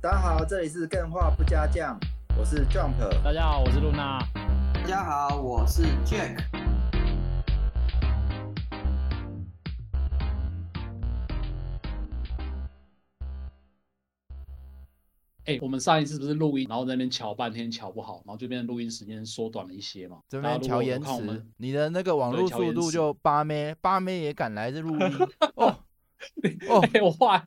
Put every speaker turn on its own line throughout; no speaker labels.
大家好，这里是更画不加酱，我是 Jump。
大家好，我是露娜。
大家好，我是 Jack。
哎、欸，我们上一次不是录音，然后在那边瞧半天瞧不好，然后就变成录音时间缩短了一些嘛。
这边调延迟，你的那个网络速度就八妹，八妹也敢来这录音哦
哦、欸，我后来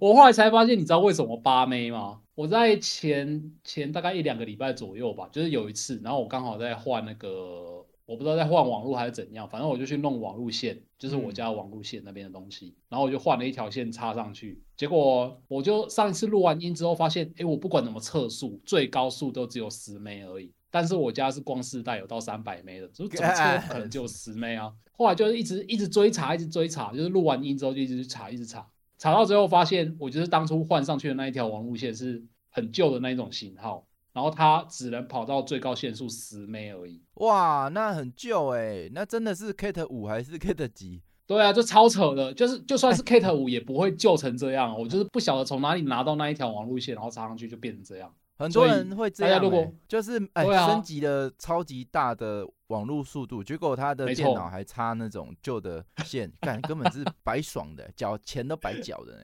我后来才发现，你知道为什么八妹吗？我在前前大概一两个礼拜左右吧，就是有一次，然后我刚好在换那个，我不知道在换网络还是怎样，反正我就去弄网路线，就是我家网路线那边的东西，嗯、然后我就换了一条线插上去，结果我就上一次录完音之后发现，哎，我不管怎么测速，最高速都只有十枚而已，但是我家是光世代有到三百枚的，就怎么测 可能就十枚啊？后来就是一直一直追查，一直追查，就是录完音之后就一直去查，一直查。查到最后发现，我就是当初换上去的那一条网路线是很旧的那一种型号，然后它只能跑到最高限速十 M 而已。
哇，那很旧哎、欸，那真的是 Cat 五还是 Cat 几？
对啊，就超扯的，就是就算是 Cat 五也不会旧成这样。我就是不晓得从哪里拿到那一条网路线，然后插上去就变成这样。
很多人会这样、就是哎、
啊、
升级了超级大的网络速度，结果他的电脑还插那种旧的线，干根本是白爽的，缴钱都白缴的呢。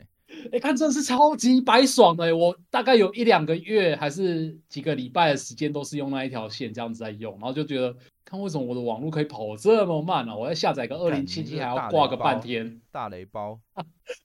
哎、欸，看真的是超级白爽的，我大概有一两个月还是几个礼拜的时间都是用那一条线这样子在用，然后就觉得看为什么我的网络可以跑这么慢啊？我要下载个二零七七还要挂个半天，
大雷包。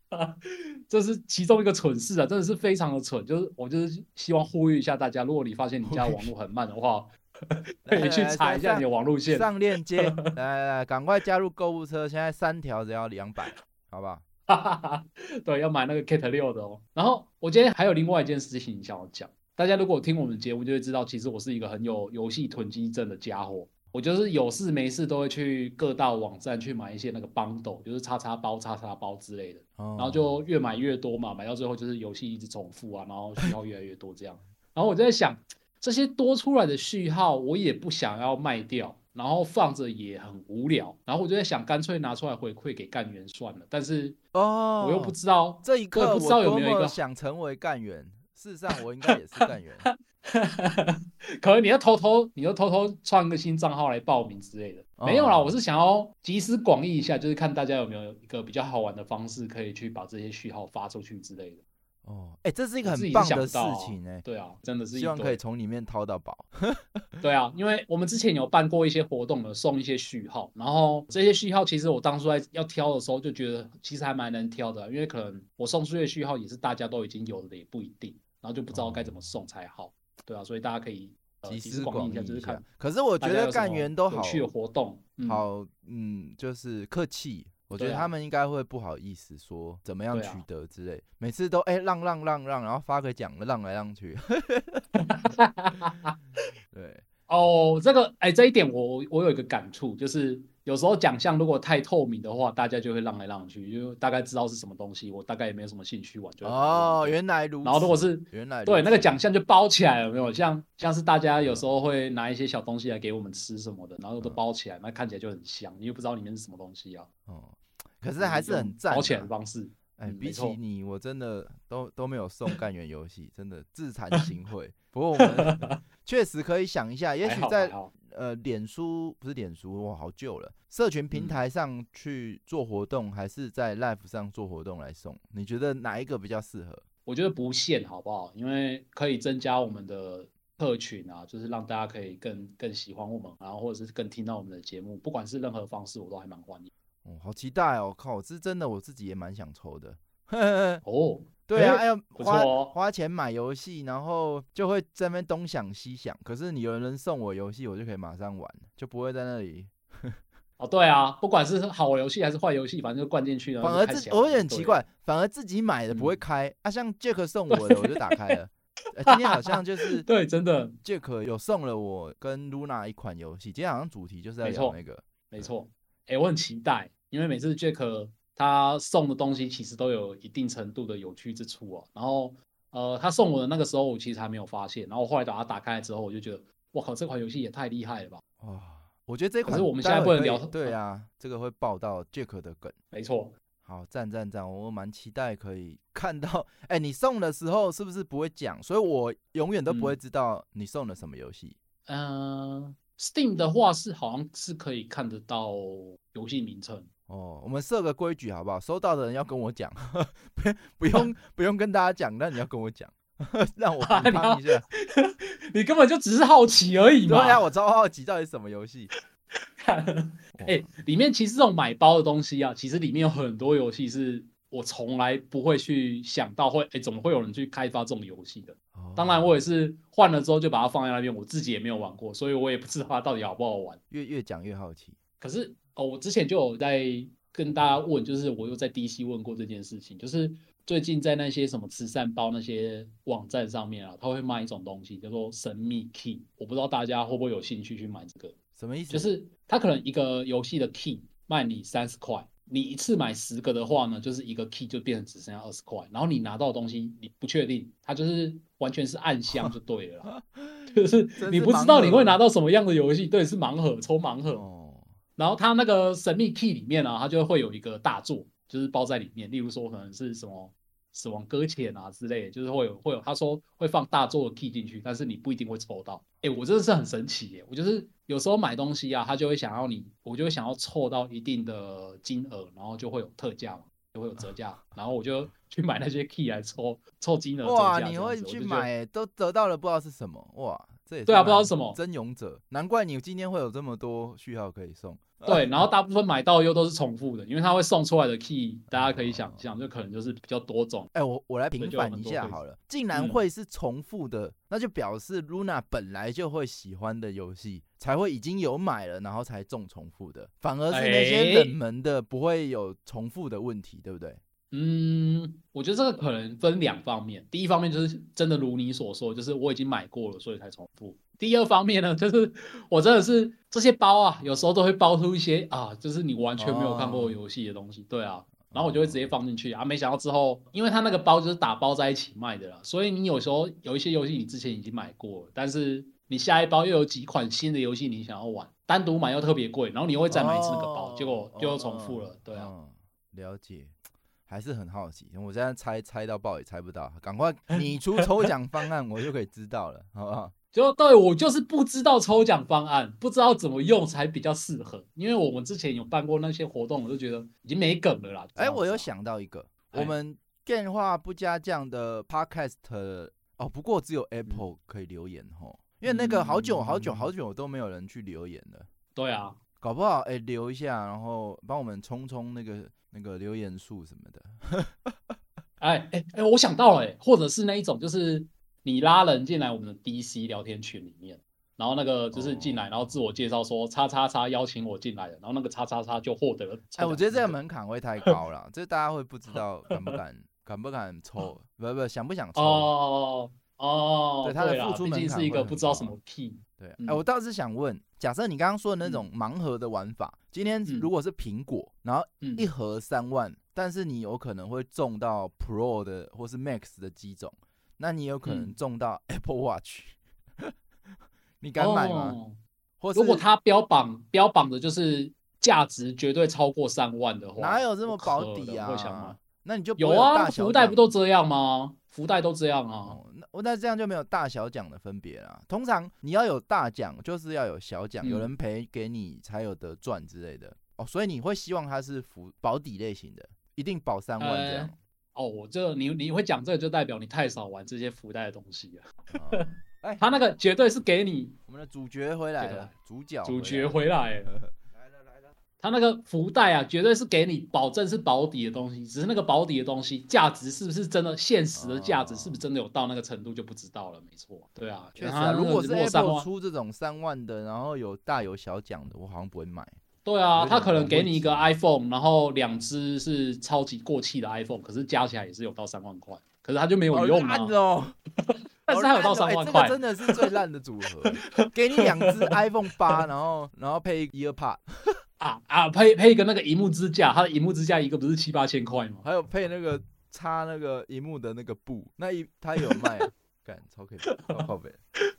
这是其中一个蠢事啊，真的是非常的蠢。就是我就是希望呼吁一下大家，如果你发现你家网络很慢的话，可以去查一下你的网路线。
上链接，来来来，赶快加入购物车，现在三条只要两百，好不好？
对，要买那个 Cat 六的哦。然后我今天还有另外一件事情想要讲，大家如果听我们节目就会知道，其实我是一个很有游戏囤积症的家伙。我就是有事没事都会去各大网站去买一些那个 bundle，就是叉叉包、叉叉包之类的，然后就越买越多嘛，买到最后就是游戏一直重复啊，然后序号越来越多这样。然后我就在想，这些多出来的序号我也不想要卖掉，然后放着也很无聊，然后我就在想，干脆拿出来回馈给干员算了。但是哦，我又不知道
这一刻
不知道有没有一个
想成为干员，事实上我应该也是干员。
可能你要偷偷，你要偷偷创一个新账号来报名之类的，哦、没有啦。我是想要集思广益一下，就是看大家有没有一个比较好玩的方式，可以去把这些序号发出去之类的。
哦，哎、欸，这是一个很棒的事情哎、欸。
对啊，真的是
希望可以从里面掏到宝。
对啊，因为我们之前有办过一些活动的，送一些序号，然后这些序号其实我当初在要挑的时候就觉得其实还蛮难挑的，因为可能我送出去的序号也是大家都已经有的，也不一定，然后就不知道该怎么送才好。哦对啊，所以大家可以集思广益一下，就是看。
可是我觉得干员都好
有趣的活动，
好，嗯，就是客气。我觉得他们应该会不好意思说怎么样取得之类，每次都哎让让让让，然后发个奖让来让去。对，
哦，这个哎，这一点我我有一个感触，就是。有时候奖项如果太透明的话，大家就会让来让去，就大概知道是什么东西，我大概也没有什么兴趣玩。就
哦，原来如此。
然后如果是
原来
对那个奖项就包起来了，有没有？像像是大家有时候会拿一些小东西来给我们吃什么的，然后都包起来，那看起来就很香，你又不知道里面是什么东西啊。
哦，可是还是很赞。
包起来的方式，
哎，比起你，我真的都都没有送干员游戏，真的自惭 形秽。不过我们确实可以想一下，也许在。呃，脸书不是脸书，哇，好旧了。社群平台上去做活动，嗯、还是在 Live 上做活动来送？你觉得哪一个比较适合？
我觉得不限，好不好？因为可以增加我们的客群啊，就是让大家可以更更喜欢我们，然后或者是更听到我们的节目。不管是任何方式，我都还蛮欢迎。
哦，好期待哦！靠，这是真的，我自己也蛮想抽的。
哦。
对啊，要花花钱买游戏，然后就会在那边东想西想。可是你有人送我游戏，我就可以马上玩，就不会在那里。
哦，对啊，不管是好游戏还是坏游戏，反正就灌进去了。
反而自我有点奇怪，反而自己买的不会开啊。像 Jack 送我的，我就打开了。今天好像就是
对，真的
Jack 有送了我跟 Luna 一款游戏。今天好像主题就是在聊那个，
没错。哎，我很期待，因为每次 Jack。他送的东西其实都有一定程度的有趣之处哦。然后，呃，他送我的那个时候，我其实还没有发现。然后后来把它打开之后，我就觉得，哇靠，这款游戏也太厉害了吧！
哇，我觉得这款
可是我们现在不能聊。
对啊，这个会爆到 Jack 的梗。
没错，
好，赞赞赞！我蛮期待可以看到，哎、欸，你送的时候是不是不会讲？所以我永远都不会知道你送了什么游戏。
嗯、呃、，Steam 的话是好像是可以看得到游戏名称。
哦，我们设个规矩好不好？收到的人要跟我讲，不不 用不用跟大家讲，那你要跟我讲，让我看一下、啊
你。你根本就只是好奇而已嘛。
对啊，我超好奇到底是什么游戏。
哎、欸，里面其实这种买包的东西啊，其实里面有很多游戏是我从来不会去想到会，哎、欸，怎么会有人去开发这种游戏的？哦、当然，我也是换了之后就把它放在那边，我自己也没有玩过，所以我也不知道它到底好不好玩。
越越讲越好奇。
可是哦，我之前就有在跟大家问，就是我又在 DC 问过这件事情，就是最近在那些什么慈善包那些网站上面啊，他会卖一种东西叫做神秘 Key，我不知道大家会不会有兴趣去买这个。
什么意思？
就是他可能一个游戏的 key 卖你三十块，你一次买十个的话呢，就是一个 key 就变成只剩下二十块。然后你拿到的东西你不确定，它就是完全是暗箱就对了啦，就是你不知道你会拿到什么样的游戏，对，是盲盒抽盲盒。然后它那个神秘 key 里面呢、啊，它就会有一个大作，就是包在里面。例如说可能是什么。死亡搁浅啊之类的，就是会有会有，他说会放大作的 key 进去，但是你不一定会抽到。哎、欸，我真的是很神奇耶！我就是有时候买东西啊，他就会想要你，我就会想要凑到一定的金额，然后就会有特价嘛，就会有折价，然后我就去买那些 key 来抽抽金额。
哇，你会去买，都得到了不知道是什么哇？这也
对啊，不知道是什么
真勇者，难怪你今天会有这么多序号可以送。
对，然后大部分买到又都是重复的，因为它会送出来的 key，大家可以想象，就可能就是比较多种。
哎、欸，我我来平反一下好了，竟然会是重复的，嗯、那就表示 Luna 本来就会喜欢的游戏，才会已经有买了，然后才中重复的，反而是那些冷门的不会有重复的问题，对不对？
嗯，我觉得这个可能分两方面，第一方面就是真的如你所说，就是我已经买过了，所以才重复。第二方面呢，就是我真的是这些包啊，有时候都会包出一些啊，就是你完全没有看过游戏的东西，对啊，然后我就会直接放进去啊，没想到之后，因为它那个包就是打包在一起卖的啦，所以你有时候有一些游戏你之前已经买过了，但是你下一包又有几款新的游戏你想要玩，单独买又特别贵，然后你又会再买一次那个包，结果就又重复了，对啊，
了解，还是很好奇，我现在猜猜到爆也猜不到，赶快 你出抽奖方案，我就可以知道了，好不好？
就对，我就是不知道抽奖方案，不知道怎么用才比较适合。因为我们之前有办过那些活动，我就觉得已经没梗了啦。
哎、欸，我有想到一个，
欸、
我们电话不加酱的 Podcast 哦，不过只有 Apple 可以留言哦，嗯、因为那个好久好久好久都没有人去留言了。
对啊，
搞不好哎、欸、留一下，然后帮我们冲冲那个那个留言数什么的。
哎哎哎，我想到了、欸，或者是那一种就是。你拉人进来我们的 DC 聊天群里面，然后那个就是进来，然后自我介绍说“叉叉叉”邀请我进来的，然后那个“叉叉叉”就获得了。
哎，我觉得这个门槛会太高了，这大家会不知道敢不敢，敢不敢抽，不不想不想抽。
哦哦，
对，他的付出
门槛是一个不知道什么 key。
对，哎，我倒是想问，假设你刚刚说的那种盲盒的玩法，今天如果是苹果，然后一盒三万，但是你有可能会中到 Pro 的或是 Max 的机种。那你有可能中到 Apple Watch，嗯、你敢买吗？哦、或如
果它标榜标榜的就是价值绝对超过三万的话，
哪有这么保底啊？会想吗？那你就
有啊，福袋不都这样吗？福袋都这样啊。哦、
那那这样就没有大小奖的分别了。通常你要有大奖，就是要有小奖，嗯、有人赔给你才有得赚之类的哦。所以你会希望它是福保底类型的，一定保三万这样。欸
哦，我这你你会讲这个，就代表你太少玩这些福袋的东西了。哎，他那个绝对是给你
我们的主角回来了，主角
主角回来了，来了来了。他那个福袋啊，绝对是给你保证是保底的东西，只是那个保底的东西价值是不是真的，现实的价值是不是真的有到那个程度就不知道了。没错，对啊，
确实啊，如果是 Apple 出这种三万的，然后有大有小奖的，我好像不会买。
对啊，他可能给你一个 iPhone，然后两只是超级过气的 iPhone，可是加起来也是有到三万块，可是他就没有用啊。
哦，
但是他有到三万块，
这个真的是最烂的组合。给你两只 iPhone 八，然后然后配一个 EarPod
啊啊，配配一个那个荧幕支架，它的荧幕支架一个不是七八千块吗？
还有配那个插那个荧幕的那个布，那一他有卖，干超可以，超靠北，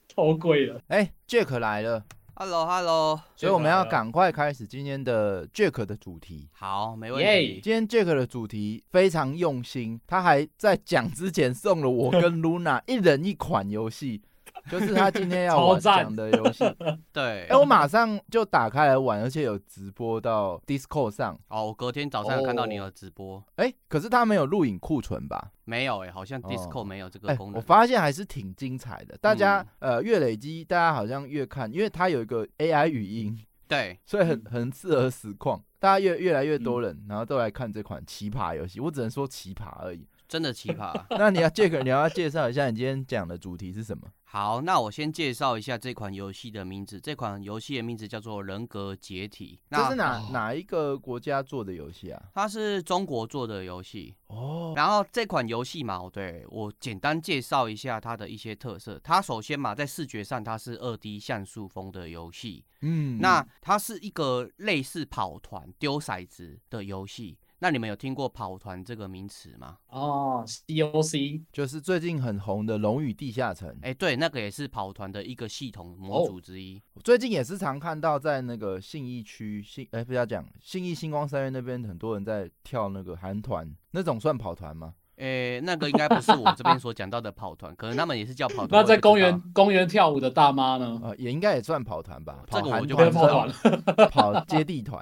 超贵了。
哎，Jack 来了。
Hello，Hello，
所以我们要赶快开始今天的 Jack 的主题。
好，没问
题。
今天 Jack 的主题非常用心，他还在讲之前送了我跟 Luna 一人一款游戏。就是他今天要我讲的游戏，
对，
哎、欸，我马上就打开来玩，而且有直播到 Discord 上。
哦，我隔天早上有看到你有直播，
哎、欸，可是他没有录影库存吧？
没有、欸，哎，好像 Discord 没有这个功能、
欸。我发现还是挺精彩的，大家、
嗯、
呃越累积，大家好像越看，因为它有一个 AI 语音，
对，
所以很很适合实况，大家越越来越多人，然后都来看这款奇葩游戏。我只能说奇葩而已，
真的奇葩。
那你要 Jack，你要介绍一下你今天讲的主题是什么？
好，那我先介绍一下这款游戏的名字。这款游戏的名字叫做《人格解体》。
这是哪哪一个国家做的游戏啊？
它是中国做的游戏
哦。
然后这款游戏嘛，对，我简单介绍一下它的一些特色。它首先嘛，在视觉上它是二 D 像素风的游戏。
嗯，
那它是一个类似跑团丢骰子的游戏。那你们有听过跑团这个名词吗？
哦，COC
就是最近很红的《龙与地下城》。
哎，对，那个也是跑团的一个系统模组之一。
哦、最近也是常看到在那个信义区信，哎，不要讲信义星光三院那边，很多人在跳那个韩团，那种算跑团吗？
诶，那个应该不是我这边所讲到的跑团，可能他们也是叫跑团。
那在公园公园跳舞的大妈呢？
呃，也应该也算跑团吧。
这个我就
不跑团了，
跑接地团。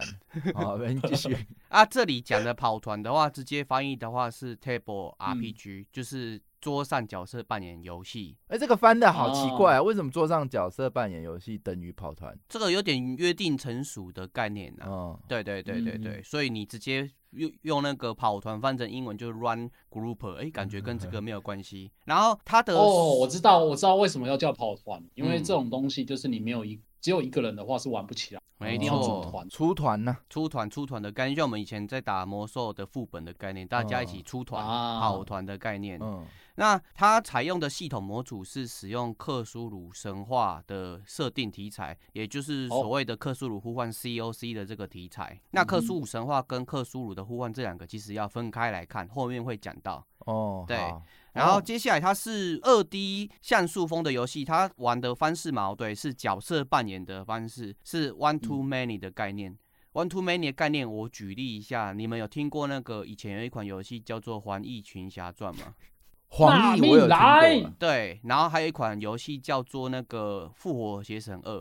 好，我们继续。
啊，这里讲的跑团的话，直接翻译的话是 Table RPG，、嗯、就是桌上角色扮演游戏。
哎，这个翻的好奇怪啊！为什么桌上角色扮演游戏等于跑团？
这个有点约定成熟的概念啊。
哦，
对对对对对，所以你直接。用用那个跑团翻成英文就是 run group，哎，感觉跟这个没有关系。然后它的
哦，我知道，我知道为什么要叫跑团，因为这种东西就是你没有一只有一个人的话是玩不起
来，
没定要组团，
出团呢，
出团出团的概念，像我们以前在打魔兽的副本的概念，大家一起出团跑团的概念。
嗯。
那它采用的系统模组是使用克苏鲁神话的设定题材，也就是所谓的克苏鲁呼唤 COC 的这个题材。那克苏鲁神话跟克苏鲁的呼唤这两个其实要分开来看，后面会讲到。
哦，
对。然后接下来它是二 D 像素风的游戏，它玩的方式嘛，对，是角色扮演的方式，是 One to Many 的概念。One to Many 的概念，我举例一下，你们有听过那个以前有一款游戏叫做《环翼群侠传》吗？
黄奕我有听过，
对，然后还有一款游戏叫做那个《复活邪神二》。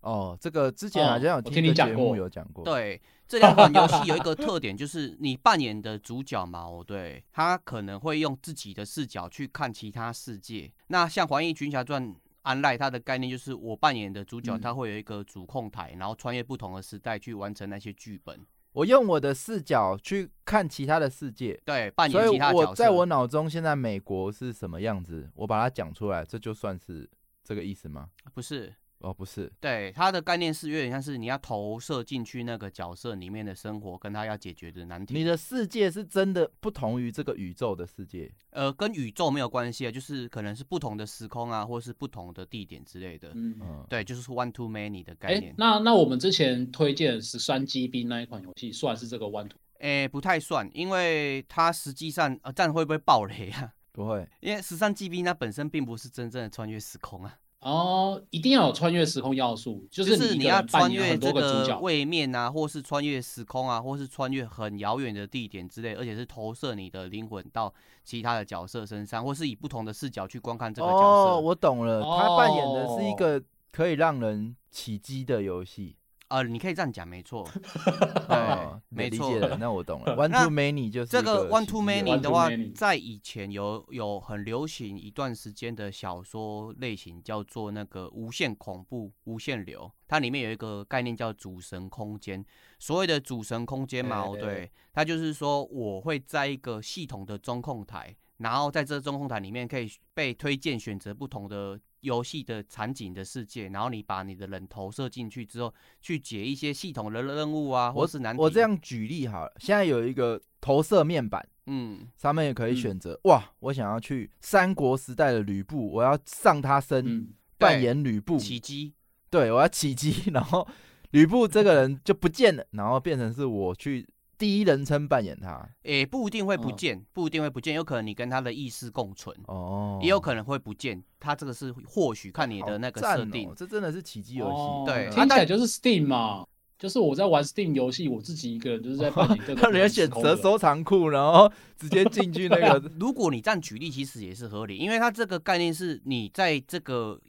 哦，这个之前好像有听你讲过有讲过。
对，这两款游戏 有一个特点，就是你扮演的主角嘛，哦对，他可能会用自己的视角去看其他世界。那像《黄衣群侠传 Online》，它的概念就是我扮演的主角，他会有一个主控台，然后穿越不同的时代去完成那些剧本。
我用我的视角去看其他的世界，
对，扮演其他角色。
所以我在我脑中，现在美国是什么样子，我把它讲出来，这就算是这个意思吗？
不是。
哦，不是，
对，它的概念是有点像是你要投射进去那个角色里面的生活，跟他要解决的难题。
你的世界是真的不同于这个宇宙的世界？
呃，跟宇宙没有关系啊，就是可能是不同的时空啊，或是不同的地点之类的。嗯，对，就是 one to many 的概念。
欸、那那我们之前推荐十三 GB 那一款游戏，算是这个 one to？
哎，不太算，因为它实际上呃，这样会不会爆雷啊？
不会，
因为十三 GB 它本身并不是真正的穿越时空啊。
哦，一定要有穿越时空要素，就是你，
就是你要穿越这个位面啊，或是穿越时空啊，或是穿越很遥远的地点之类，而且是投射你的灵魂到其他的角色身上，或是以不同的视角去观看这个角色。
哦，我懂了，他扮演的是一个可以让人起鸡的游戏。
呃，你可以这样讲，没错，
对，没错，那我懂了。One to many 就是
这个 One to many 的话，在以前有有很流行一段时间的小说类型，叫做那个无限恐怖、无限流。它里面有一个概念叫主神空间。所谓的主神空间嘛，对，它就是说我会在一个系统的中控台，然后在这中控台里面可以被推荐选择不同的。游戏的场景的世界，然后你把你的人投射进去之后，去解一些系统的任务啊，或是难题。
我这样举例好了，现在有一个投射面板，
嗯，
上面也可以选择、嗯。哇，我想要去三国时代的吕布，我要上他身、嗯、扮演吕布
起乩，
对，我要起乩，然后吕布这个人就不见了，然后变成是我去第一人称扮演他，
诶、欸，不一定会不见，嗯、不一定会不见，有可能你跟他的意识共存，
哦，
也有可能会不见。他这个是或许看你的那个设定、
哦，这真的是奇迹游戏，
哦、
对，
听起来就是 Steam 嘛，就是我在玩 Steam 游戏，我自己一个人就是在扮演这个，
你要选择收藏库，然后直接进去那个。
如果你这样举例，其实也是合理，因为它这个概念是你在这个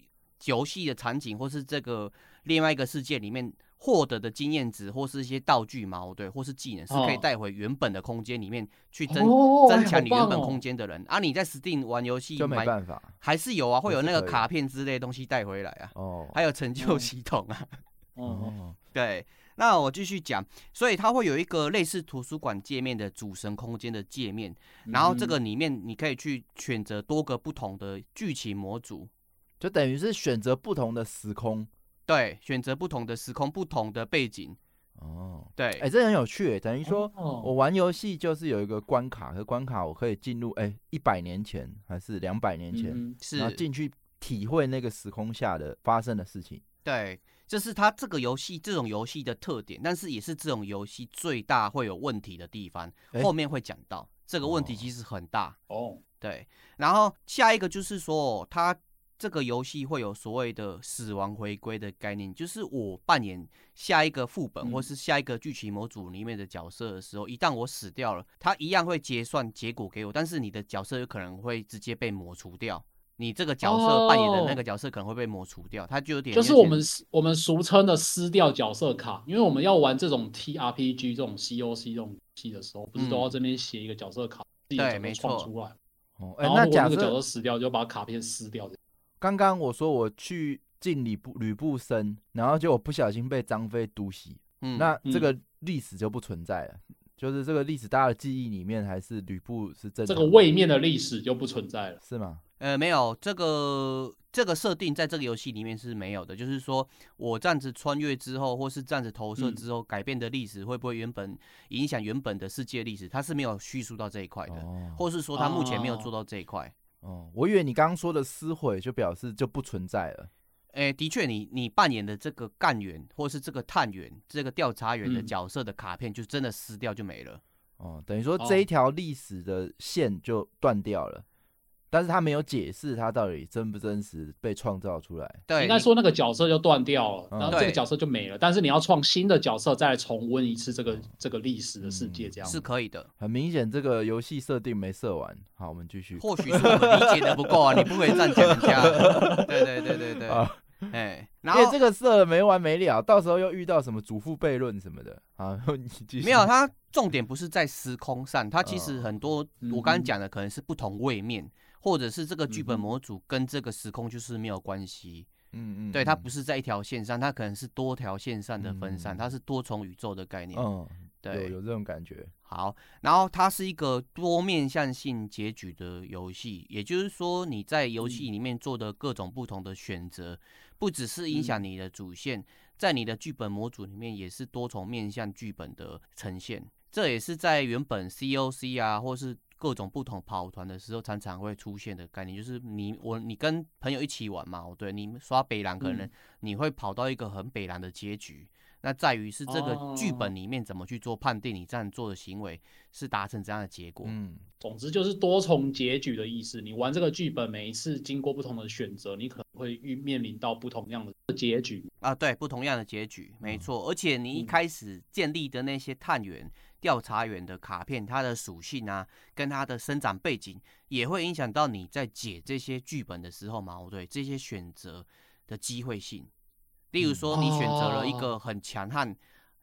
游戏的场景或是这个另外一个世界里面。获得的经验值或是一些道具嘛，对，或是技能是可以带回原本的空间里面去增、哦、增强你原本空间的人、哦哦、啊。你在 Steam 玩游戏
就没办法，
还是有啊，会有那个卡片之类的东西带回来啊。
哦，
还有成就系统啊。
哦，哦
对，那我继续讲，所以它会有一个类似图书馆界面的主神空间的界面，然后这个里面你可以去选择多个不同的剧情模组，
就等于是选择不同的时空。
对，选择不同的时空，不同的背景。
哦，
对，
哎、欸，这很有趣。等于说，我玩游戏就是有一个关卡，和关卡我可以进入，哎，一百年前还是两百年前，
嗯、是，
然后进去体会那个时空下的发生的事情。
对，这是它这个游戏这种游戏的特点，但是也是这种游戏最大会有问题的地方。欸、后面会讲到这个问题其实很大。
哦，
对，然后下一个就是说它。这个游戏会有所谓的死亡回归的概念，就是我扮演下一个副本或是下一个剧情模组里面的角色的时候，嗯、一旦我死掉了，它一样会结算结果给我，但是你的角色有可能会直接被抹除掉，你这个角色扮演的那个角色可能会被抹除掉，它就有点
就是我们我们俗称的撕掉角色卡，因为我们要玩这种 TRPG 这种 COC 这种游戏的时候，不是都要这边写一个角色卡，嗯、自己怎么创出来？
哦，
然后如果那个角色死掉，就把卡片撕掉。
刚刚我说我去进吕布吕布森，然后就我不小心被张飞毒袭，嗯，那这个历史就不存在了，嗯、就是这个历史大家的记忆里面还是吕布是真的。
这个位面的历史就不存在了，
是吗？
呃，没有，这个这个设定在这个游戏里面是没有的，就是说我这样子穿越之后，或是这样子投射之后，嗯、改变的历史会不会原本影响原本的世界历史？它是没有叙述到这一块的，哦、或是说它目前没有做到这一块。哦
哦，我以为你刚刚说的撕毁就表示就不存在了。
哎、欸，的确，你你扮演的这个干员或是这个探员、这个调查员的角色的卡片，就真的撕掉就没了。
嗯、哦，等于说这一条历史的线就断掉了。但是他没有解释他到底真不真实被创造出来。
对，
应该说那个角色就断掉了，
嗯、
然后这个角色就没了。但是你要创新的角色，再来重温一次这个这个历史的世界，这样、嗯、
是可以的。
很明显，这个游戏设定没设完。好，我们继续。
或许是我们理解的不够啊，你不可以这样讲人家。对对对对对。哎，然后
这个设了没完没了，到时候又遇到什么祖父悖论什么的啊？
没有，它重点不是在时空上，它其实很多、嗯、我刚刚讲的可能是不同位面。或者是这个剧本模组跟这个时空就是没有关系，
嗯嗯，
对，它不是在一条线上，它可能是多条线上的分散，它是多重宇宙的概念，
嗯，
对，
有有这种感觉。
好，然后它是一个多面向性结局的游戏，也就是说你在游戏里面做的各种不同的选择，不只是影响你的主线，在你的剧本模组里面也是多重面向剧本的呈现，这也是在原本 COC 啊，或是。各种不同跑团的时候，常常会出现的概念，就是你我你跟朋友一起玩嘛，对，你刷北蓝可能你会跑到一个很北蓝的结局，嗯、那在于是这个剧本里面怎么去做判定，你这样做的行为是达成这样的结果。
嗯，
总之就是多重结局的意思。你玩这个剧本，每一次经过不同的选择，你可能会遇面临到不同样的结局
啊，对，不同样的结局，没错。嗯、而且你一开始建立的那些探员。调查员的卡片，它的属性啊，跟它的生长背景，也会影响到你在解这些剧本的时候嘛，对这些选择的机会性。例如说，你选择了一个很强悍、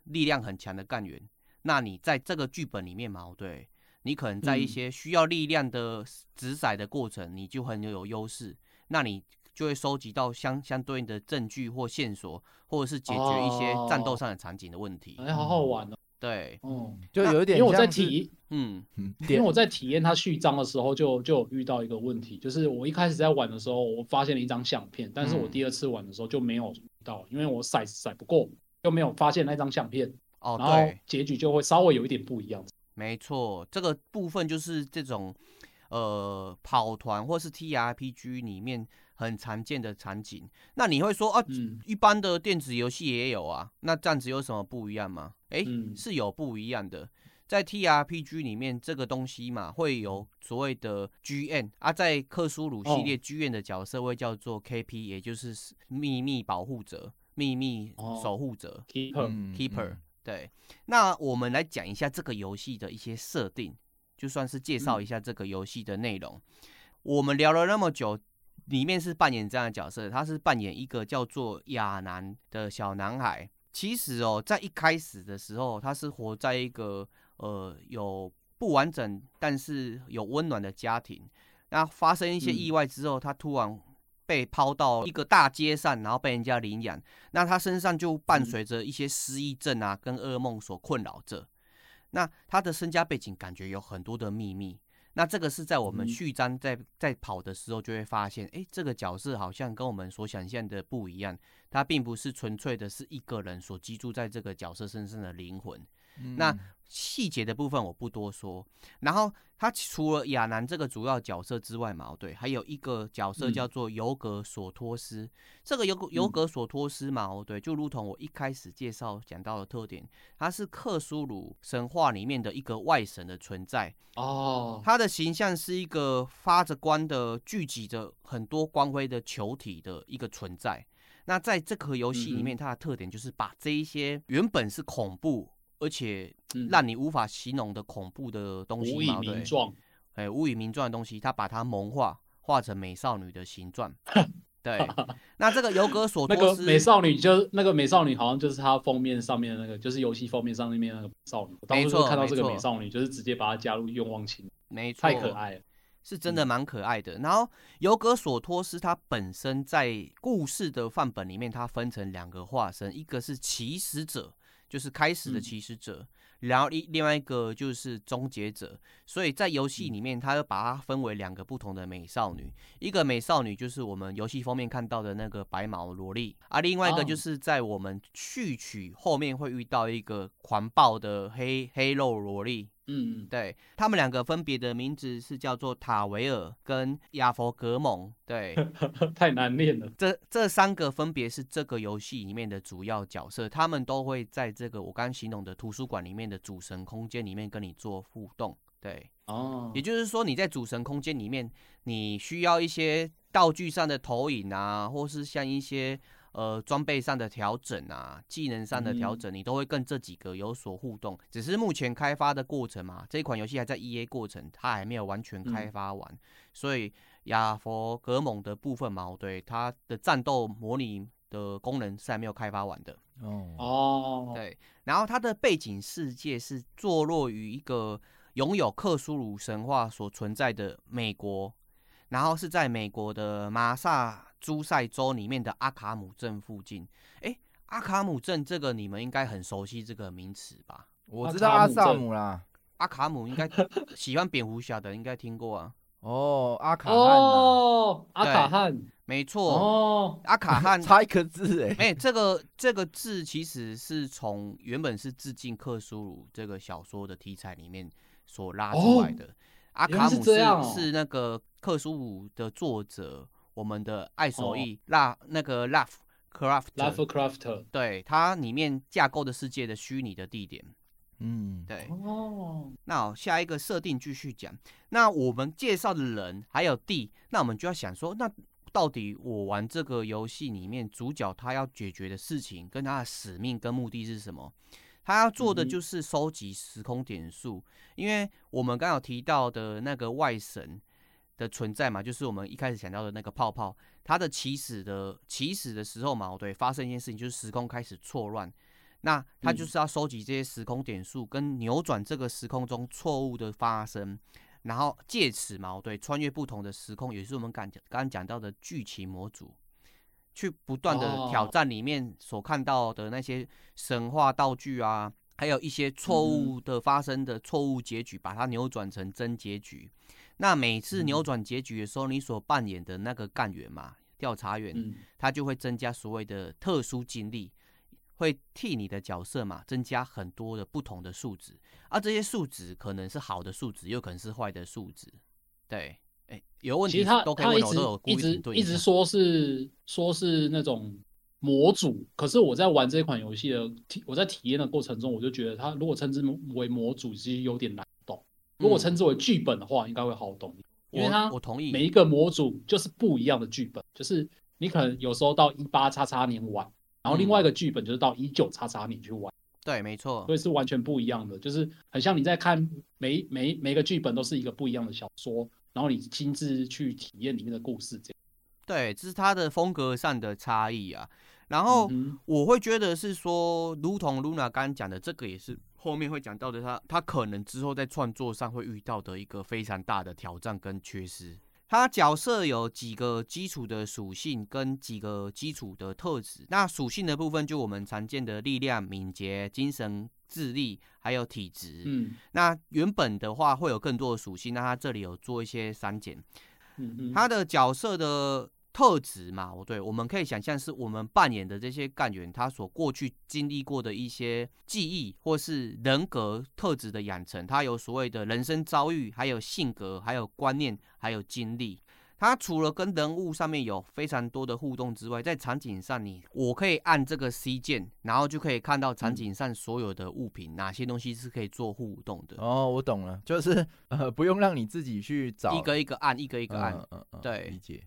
力量很强的干员，那你在这个剧本里面嘛，对，你可能在一些需要力量的掷骰的过程，你就很有优势，那你就会收集到相相对应的证据或线索，或者是解决一些战斗上的场景的问题。
哎，好好玩哦。
对，
嗯，
就有一点，
因为我在体，
嗯，
因为我在体验它序章的时候就，就就遇到一个问题，就是我一开始在玩的时候，我发现了一张相片，但是我第二次玩的时候就没有遇到，嗯、因为我骰骰不够，就没有发现那张相片。
哦，
然后结局就会稍微有一点不一样。
没错，这个部分就是这种呃跑团或是 TRPG 里面。很常见的场景，那你会说啊，嗯、一般的电子游戏也有啊，那这样子有什么不一样吗？诶、欸，嗯、是有不一样的。在 TRPG 里面，这个东西嘛，会有所谓的 G N 啊，在克苏鲁系列 GM 的角色会叫做 KP，也就是秘密保护者、秘密守护者、
哦、Keeper
Keeper。对，那我们来讲一下这个游戏的一些设定，就算是介绍一下这个游戏的内容。嗯、我们聊了那么久，里面是扮演这样的角色，他是扮演一个叫做亚南的小男孩。其实哦，在一开始的时候，他是活在一个呃有不完整但是有温暖的家庭。那发生一些意外之后，嗯、他突然被抛到一个大街上，然后被人家领养。那他身上就伴随着一些失忆症啊，跟噩梦所困扰着。那他的身家背景感觉有很多的秘密。那这个是在我们序章在在跑的时候就会发现，哎，这个角色好像跟我们所想象的不一样，它并不是纯粹的是一个人所居住在这个角色身上的灵魂。嗯、那细节的部分我不多说。然后他除了亚南这个主要角色之外嘛，对，还有一个角色叫做尤格索托斯。嗯、这个尤尤格索托斯嘛，对，就如同我一开始介绍讲到的特点，他是克苏鲁神话里面的一个外神的存在。哦，他的形象是一个发着光的、聚集着很多光辉的球体的一个存在。那在这个游戏里面，它的特点就是把这一些原本是恐怖。而且让你无法形容的恐怖的东西，
无以名状，
哎，无以名状的东西，他把它萌化，画成美少女的形状。对，那这个尤格索 托斯，
那个美少女就那个美少女，好像就是它封面上面的那个，就是游戏封面上面那个少女。当初看到这个美少女，就是直接把它加入愿望清。
没错，
太可爱了，
是真的蛮可爱的。然后尤格索托斯它本身在故事的范本里面，它分成两个化身，一个是起始者。就是开始的起始者，嗯、然后一另外一个就是终结者，所以在游戏里面，它又把它分为两个不同的美少女，一个美少女就是我们游戏封面看到的那个白毛萝莉，而、啊、另外一个就是在我们序曲后面会遇到一个狂暴的黑黑肉萝莉。嗯，对，他们两个分别的名字是叫做塔维尔跟亚佛格蒙，对，
太难念了。
这这三个分别是这个游戏里面的主要角色，他们都会在这个我刚刚形容的图书馆里面的主神空间里面跟你做互动。对，哦，也就是说你在主神空间里面，你需要一些道具上的投影啊，或是像一些。呃，装备上的调整啊，技能上的调整，你都会跟这几个有所互动。只是目前开发的过程嘛，这一款游戏还在 EA 过程，它还没有完全开发完。所以亚佛格蒙的部分嘛，对它的战斗模拟的功能是还没有开发完的。哦哦，对。然后它的背景世界是坐落于一个拥有克苏鲁神话所存在的美国，然后是在美国的马萨。诸塞州里面的阿卡姆镇附近，哎，阿卡姆镇这个你们应该很熟悉这个名词吧？
我知道阿萨姆啦，
阿卡姆应该喜欢蝙蝠侠的应该听过啊。
哦，阿卡汉
哦，阿卡汉，
没错哦，阿卡汉
差一个字哎，
哎，这个这个字其实是从原本是致敬克苏鲁这个小说的题材里面所拉出来的。哦、阿卡姆是是，哦、是那个克苏鲁的作者。我们的爱手艺拉、哦、那个 Lovecraft，Lovecraft，对，它里面架构的世界的虚拟的地点，嗯，对。哦，那，下一个设定继续讲。那我们介绍的人还有地，那我们就要想说，那到底我玩这个游戏里面主角他要解决的事情，跟他的使命跟目的是什么？他要做的就是收集时空点数，嗯、因为我们刚有提到的那个外神。的存在嘛，就是我们一开始想到的那个泡泡，它的起始的起始的时候嘛，对，发生一件事情，就是时空开始错乱，那它就是要收集这些时空点数，跟扭转这个时空中错误的发生，然后借此嘛，对，穿越不同的时空，也是我们刚刚讲到的剧情模组，去不断的挑战里面所看到的那些神话道具啊，还有一些错误的发生的错误结局，把它扭转成真结局。那每次扭转结局的时候，你所扮演的那个干员嘛，调查员，他就会增加所谓的特殊经历，会替你的角色嘛增加很多的不同的数值，而这些数值可能是好的数值，又可能是坏的数值。对，哎，有问题都可以问我，都有故意
一直一直说是说是那种模组，可是我在玩这款游戏的体，我在体验的过程中，我就觉得它如果称之为模组，其实有点难懂；如果称之为剧本的话，应该会好懂，因为它
我同意，
每一个模组就是不一样的剧本，就是你可能有时候到一八叉叉年玩，然后另外一个剧本就是到一九叉叉年去玩。
对，没错，
所以是完全不一样的，就是很像你在看每每每个剧本都是一个不一样的小说，然后你亲自去体验里面的故事，这样。
对，这是它的风格上的差异啊。然后我会觉得是说，如同 Luna 刚刚讲的，这个也是后面会讲到的他，他他可能之后在创作上会遇到的一个非常大的挑战跟缺失。他角色有几个基础的属性跟几个基础的特质。那属性的部分就我们常见的力量、敏捷、精神、智力，还有体质。嗯，那原本的话会有更多的属性，那他这里有做一些删减。嗯嗯，他的角色的。特质嘛，我对，我们可以想象是我们扮演的这些干员，他所过去经历过的一些记忆，或是人格特质的养成，他有所谓的人生遭遇，还有性格，还有观念，还有经历。他除了跟人物上面有非常多的互动之外，在场景上你，我可以按这个 C 键，然后就可以看到场景上所有的物品，哪些东西是可以做互动的。
哦，我懂了，就是呃，不用让你自己去找，
一个一个按，一个一个按，
嗯嗯嗯，
对，
理解。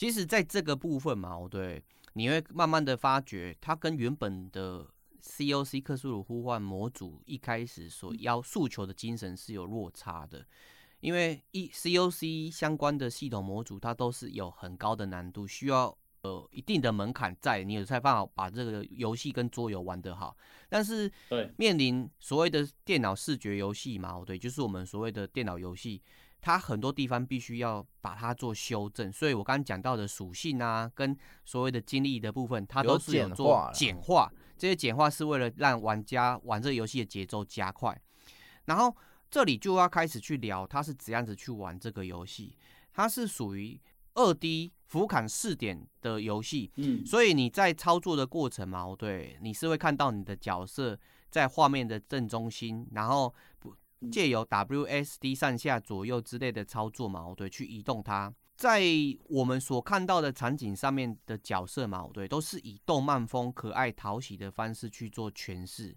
其实，在这个部分嘛，对，你会慢慢的发觉，它跟原本的 COC 克苏鲁呼唤模组一开始所要诉求的精神是有落差的，因为一 COC 相关的系统模组，它都是有很高的难度，需要呃一定的门槛在，你有才办法把这个游戏跟桌游玩得好。但是，对，面临所谓的电脑视觉游戏嘛，对，就是我们所谓的电脑游戏。它很多地方必须要把它做修正，所以我刚刚讲到的属性啊，跟所谓的经历的部分，它都是有做简化。这些简化是为了让玩家玩这个游戏的节奏加快。然后这里就要开始去聊，它是怎样子去玩这个游戏。它是属于二 D 俯瞰视点的游戏，嗯，所以你在操作的过程嘛，对，你是会看到你的角色在画面的正中心，然后不。借由 WSD 上下左右之类的操作嘛，对，去移动它，在我们所看到的场景上面的角色嘛，对，都是以动漫风、可爱讨喜的方式去做诠释。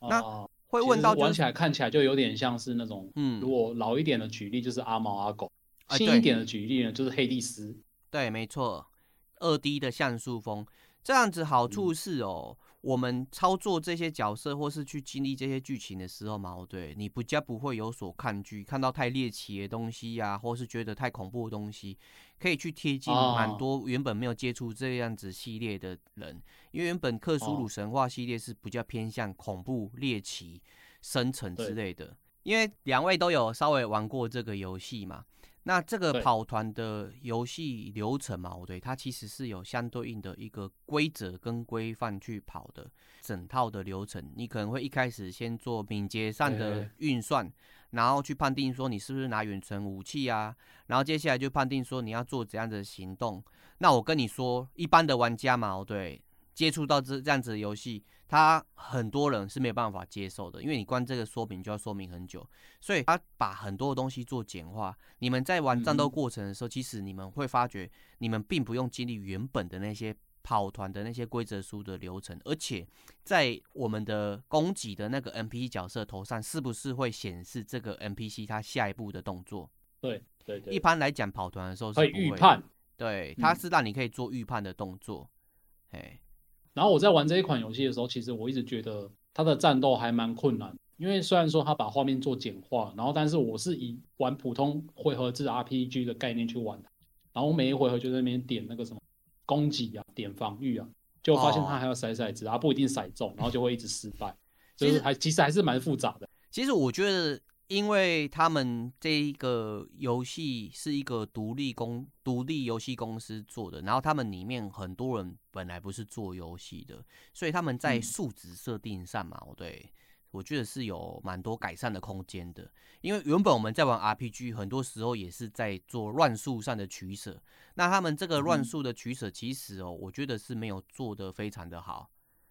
那会问到，
玩起来看起来就有点像是那种，嗯，如果老一点的举例就是阿猫阿狗，新一点的举例呢就是黑帝斯。
对，没错，二 D 的像素风，这样子好处是哦。我们操作这些角色，或是去经历这些剧情的时候嘛，对，你不加不会有所抗拒，看到太猎奇的东西呀、啊，或是觉得太恐怖的东西，可以去贴近蛮多原本没有接触这样子系列的人，哦、因为原本克苏鲁神话系列是比较偏向恐怖、猎奇、深沉之类的。因为两位都有稍微玩过这个游戏嘛。那这个跑团的游戏流程嘛，我对，它其实是有相对应的一个规则跟规范去跑的整套的流程。你可能会一开始先做敏捷上的运算，然后去判定说你是不是拿远程武器啊，然后接下来就判定说你要做怎样的行动。那我跟你说，一般的玩家嘛，对。接触到这这样子的游戏，他很多人是没有办法接受的，因为你关这个说明就要说明很久，所以他把很多东西做简化。你们在玩战斗过程的时候，其实你们会发觉，你们并不用经历原本的那些跑团的那些规则书的流程，而且在我们的攻击的那个 NPC 角色头上，是不是会显示这个 NPC 他下一步的动作？
对对对。
一般来讲，跑团的时候是
会预判，
对，它是让你可以做预判的动作，哎。
然后我在玩这一款游戏的时候，其实我一直觉得它的战斗还蛮困难，因为虽然说它把画面做简化，然后但是我是以玩普通回合制 RPG 的概念去玩，然后我每一回合就在那边点那个什么攻击啊，点防御啊，就发现它还要骰骰子，然后不一定骰中，然后就会一直失败，就是还其实还是蛮复杂的。
其实我觉得。因为他们这一个游戏是一个独立公独立游戏公司做的，然后他们里面很多人本来不是做游戏的，所以他们在数值设定上嘛，对，我觉得是有蛮多改善的空间的。因为原本我们在玩 RPG，很多时候也是在做乱数上的取舍，那他们这个乱数的取舍，其实哦，我觉得是没有做的非常的好，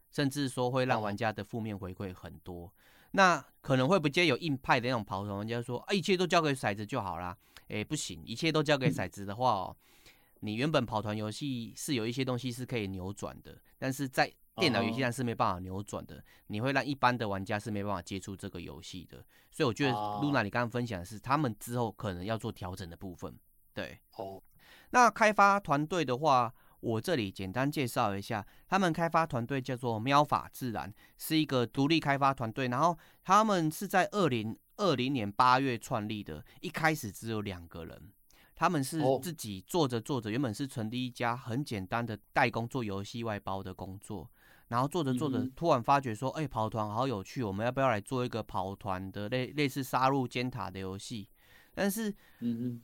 甚至说会让玩家的负面回馈很多。那可能会不接有硬派的那种跑团玩家说啊，一切都交给骰子就好啦。诶、欸，不行，一切都交给骰子的话哦，你原本跑团游戏是有一些东西是可以扭转的，但是在电脑游戏上是没办法扭转的，uh. 你会让一般的玩家是没办法接触这个游戏的。所以我觉得露娜你刚刚分享的是他们之后可能要做调整的部分。对，哦，oh. 那开发团队的话，我这里简单介绍一下，他们开发团队叫做喵法自然，是一个独立开发团队，然后他们是在二零二零年八月创立的，一开始只有两个人。他们是自己做着做着，原本是成立一家很简单的代工做游戏外包的工作，然后做着做着，突然发觉说，哎，跑团好有趣，我们要不要来做一个跑团的类类似杀戮尖塔的游戏？但是，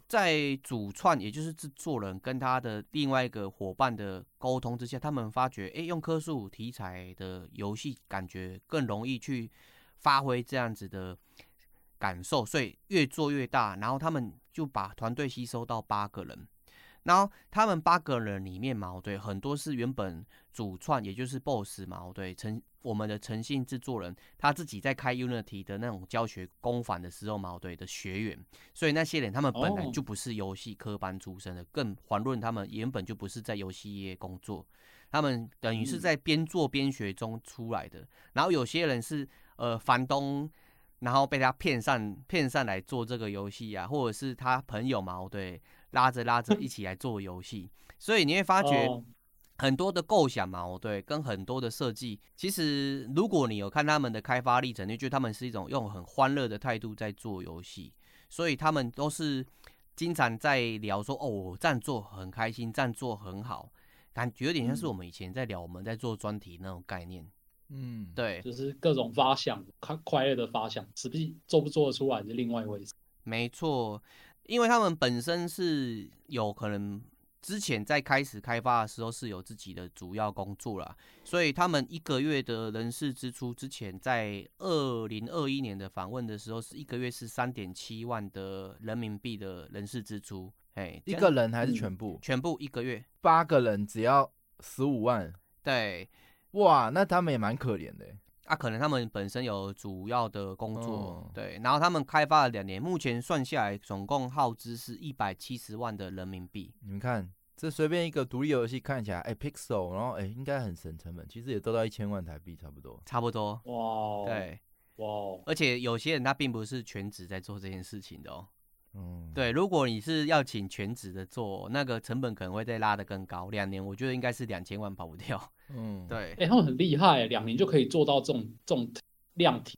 在主创也就是制作人跟他的另外一个伙伴的沟通之下，他们发觉，哎，用科数题材的游戏感觉更容易去发挥这样子的。感受，所以越做越大，然后他们就把团队吸收到八个人，然后他们八个人里面嘛，对，很多是原本主创，也就是 BOSS 嘛，对，诚我们的诚信制作人他自己在开 Unity 的那种教学工坊的时候嘛，对的学员，所以那些人他们本来就不是游戏科班出身的，更遑论他们原本就不是在游戏业工作，他们等于是在边做边学中出来的，然后有些人是呃房东。然后被他骗上骗上来做这个游戏啊，或者是他朋友嘛，对，拉着拉着 一起来做游戏，所以你会发觉很多的构想嘛，哦对，跟很多的设计，其实如果你有看他们的开发历程，你觉得他们是一种用很欢乐的态度在做游戏，所以他们都是经常在聊说，哦，这样做很开心，这样做很好，感觉有点像是我们以前在聊我们在做专题那种概念。嗯，对，
就是各种发想，快快乐的发想，实际做不做得出来是另外一回事。
没错，因为他们本身是有可能之前在开始开发的时候是有自己的主要工作啦，所以他们一个月的人事支出，之前在二零二一年的访问的时候，是一个月是三点七万的人民币的人事支出。哎，
一个人还是全部？
嗯，全部一个月，
八个人只要十五万。
对。
哇，那他们也蛮可怜的。
啊，可能他们本身有主要的工作，嗯、对，然后他们开发了两年，目前算下来总共耗资是一百七十万的人民币。
你们看，这随便一个独立游戏看起来，哎、欸、，Pixel，然后哎、欸，应该很省成本，其实也都到一千万台币差不多。
差不多。
哇，
对，
哇，
而且有些人他并不是全职在做这件事情的哦。嗯，对，如果你是要请全职的做，那个成本可能会再拉得更高。两年，我觉得应该是两千万跑不掉。嗯，对，
哎、欸，他们很厉害，两年就可以做到这种这种量体。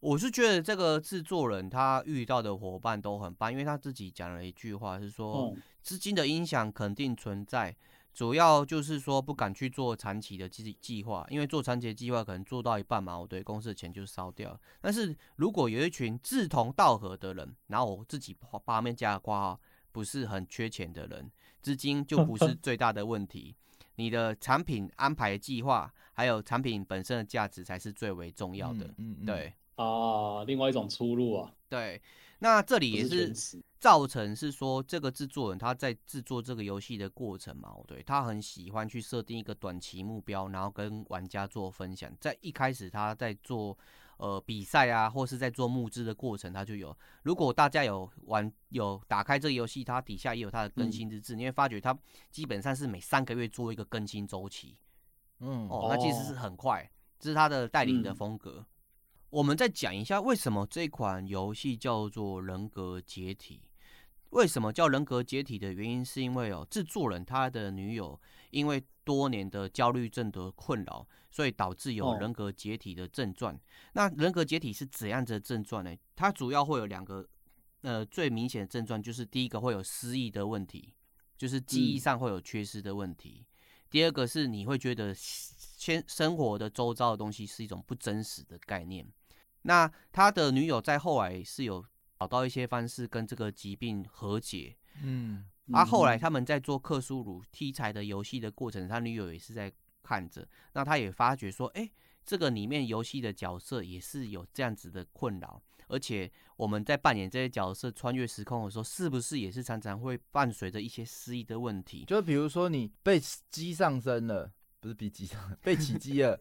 我是觉得这个制作人他遇到的伙伴都很棒，因为他自己讲了一句话，是说资金的影响肯定存在。主要就是说不敢去做长期的计计划，因为做长期的计划可能做到一半嘛，我对公司的钱就烧掉。但是如果有一群志同道合的人，然后我自己八面加挂，不是很缺钱的人，资金就不是 最大的问题。你的产品安排计划，还有产品本身的价值才是最为重要的。嗯，嗯，嗯对
啊，另外一种出路啊，
对。那这里也是造成是说，这个制作人他在制作这个游戏的过程嘛，对，他很喜欢去设定一个短期目标，然后跟玩家做分享。在一开始他在做呃比赛啊，或是在做募资的过程，他就有。如果大家有玩有打开这个游戏，它底下也有它的更新日志，嗯、你会发觉它基本上是每三个月做一个更新周期。嗯，哦，那其实是很快，这是他的带领的风格。嗯我们再讲一下为什么这款游戏叫做《人格解体》。为什么叫《人格解体》的原因，是因为哦，制作人他的女友因为多年的焦虑症的困扰，所以导致有人格解体的症状。哦、那人格解体是怎样的症状呢？它主要会有两个，呃，最明显的症状就是第一个会有失忆的问题，就是记忆上会有缺失的问题。嗯、第二个是你会觉得先生活的周遭的东西是一种不真实的概念。那他的女友在后来是有找到一些方式跟这个疾病和解，嗯，而、啊、后来他们在做克苏鲁题材的游戏的过程，他女友也是在看着，那他也发觉说，哎、欸，这个里面游戏的角色也是有这样子的困扰，而且我们在扮演这些角色穿越时空的时候，是不是也是常常会伴随着一些失忆的问题？
就比如说你被鸡上身了，不是被鸡上，被起鸡了。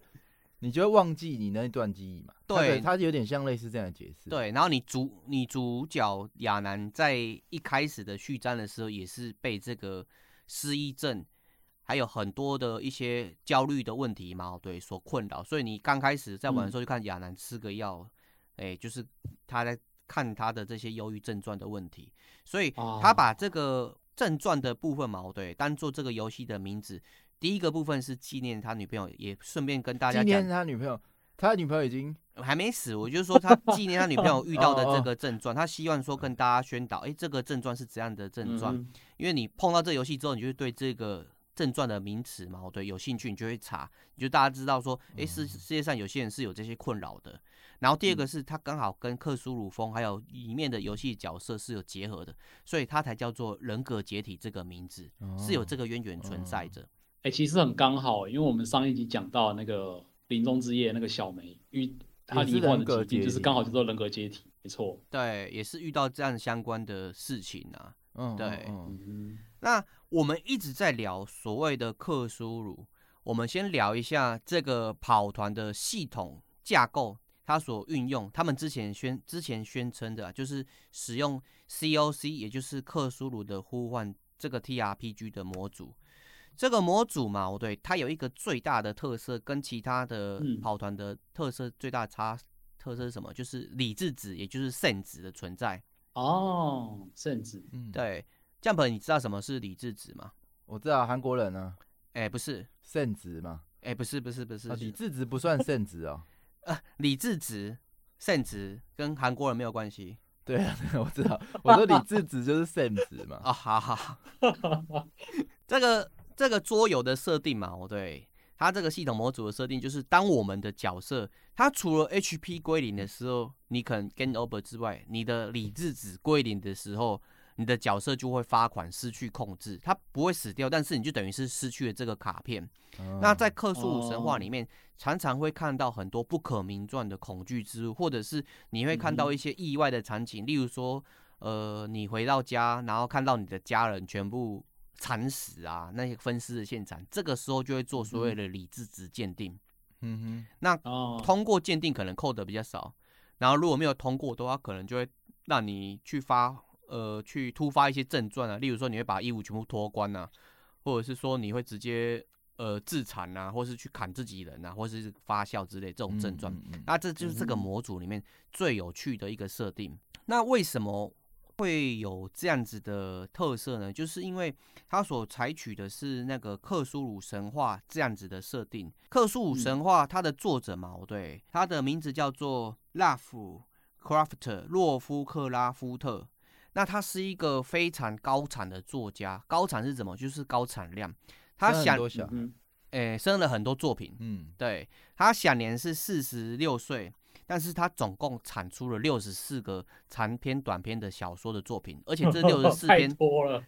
你就会忘记你那一段记忆嘛？对，它有点像类似这样的解释。
对，然后你主你主角亚楠在一开始的序战的时候，也是被这个失忆症，还有很多的一些焦虑的问题嘛，对，所困扰。所以你刚开始在玩的时候就看亚楠吃个药，哎、嗯欸，就是他在看他的这些忧郁症状的问题，所以他把这个症状的部分嘛，对，当做这个游戏的名字。第一个部分是纪念他女朋友，也顺便跟大家讲，纪
念他女朋友，他女朋友已经
还没死。我就是说，他纪念他女朋友遇到的这个症状，他希望说跟大家宣导，哎，这个症状是怎样的症状？因为你碰到这游戏之后，你就会对这个症状的名词嘛，对，有兴趣，你就会查，你就大家知道说，哎，世世界上有些人是有这些困扰的。然后第二个是他刚好跟克苏鲁风还有里面的游戏角色是有结合的，所以他才叫做人格解体这个名字，是有这个渊源存在着。
哎、欸，其实很刚好，因为我们上一集讲到那个临终之夜那个小梅遇她罹患的疾病，就是刚好叫做人格解体，没错。
对，也是遇到这样相关的事情啊。
嗯，对。
那我们一直在聊所谓的克苏鲁，我们先聊一下这个跑团的系统架构，它所运用，他们之前宣之前宣称的，就是使用 COC，也就是克苏鲁的呼唤这个 TRPG 的模组。这个模组嘛，对，它有一个最大的特色，跟其他的跑团的特色最大的差特色是什么？就是理智值，也就是圣值的存在。
哦，圣值，
嗯，对。Jump，你知道什么是理智值吗？
我知道，韩国人呢。
哎，不是
圣值吗？
哎，不是，不是，不是，
理智值不算圣值哦。
呃，理智值、圣值跟韩国人没有关系。
对啊，我知道。我说理智值就是圣值嘛。
啊，好好。这个。这个桌游的设定嘛，哦，对，它这个系统模组的设定就是，当我们的角色，它除了 HP 归零的时候，你可能 game over 之外，你的理智值归零的时候，你的角色就会发款，失去控制。它不会死掉，但是你就等于是失去了这个卡片。哦、那在克苏鲁神话里面，常常会看到很多不可名状的恐惧之物，或者是你会看到一些意外的场景，例如说，呃，你回到家，然后看到你的家人全部。惨死啊！那些分尸的现场，这个时候就会做所谓的理智值鉴定。
嗯哼，
那通过鉴定可能扣的比较少，然后如果没有通过的话，可能就会让你去发呃去突发一些症状啊，例如说你会把衣物全部脱光啊，或者是说你会直接呃自残啊，或是去砍自己人啊，或是发笑之类这种症状。嗯嗯嗯，那这就是这个模组里面最有趣的一个设定。那为什么？会有这样子的特色呢，就是因为它所采取的是那个克苏鲁神话这样子的设定。克苏鲁神话它的作者嘛，对，他的名字叫做拉夫·克拉夫特，洛夫克拉夫特。那他是一个非常高产的作家，高产是什么？就是高产量。他想，诶，生了很多作品。嗯，对，他享年是四十六岁。但是他总共产出了六十四个长篇、短篇的小说的作品，而且这六十四 篇，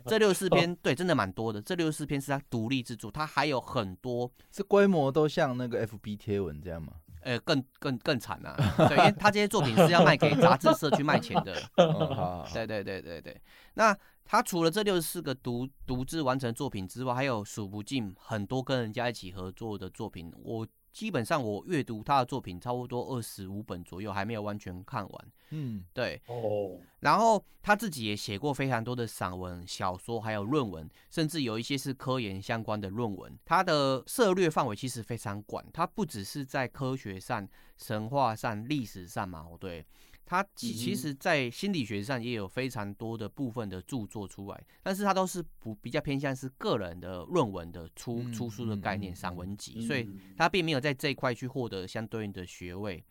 这六十四篇，对，真的蛮多的。这六十四篇是他独立制作，他还有很多，
是规模都像那个 FB 贴文这样吗？
呃，更更更惨啊！对，因为他这些作品是要卖给 杂志社去卖钱的。
哦、
对对对对对。那他除了这六十四个独独自完成作品之外，还有数不尽很多跟人家一起合作的作品。我。基本上我阅读他的作品差不多二十五本左右，还没有完全看完。
嗯，
对。
哦。
然后他自己也写过非常多的散文、小说，还有论文，甚至有一些是科研相关的论文。他的涉猎范围其实非常广，他不只是在科学上、神话上、历史上嘛，对。他其其实，在心理学上也有非常多的部分的著作出来，但是他都是不比较偏向是个人的论文的出出书的概念，散文集，所以他并没有在这一块去获得相对应的学位。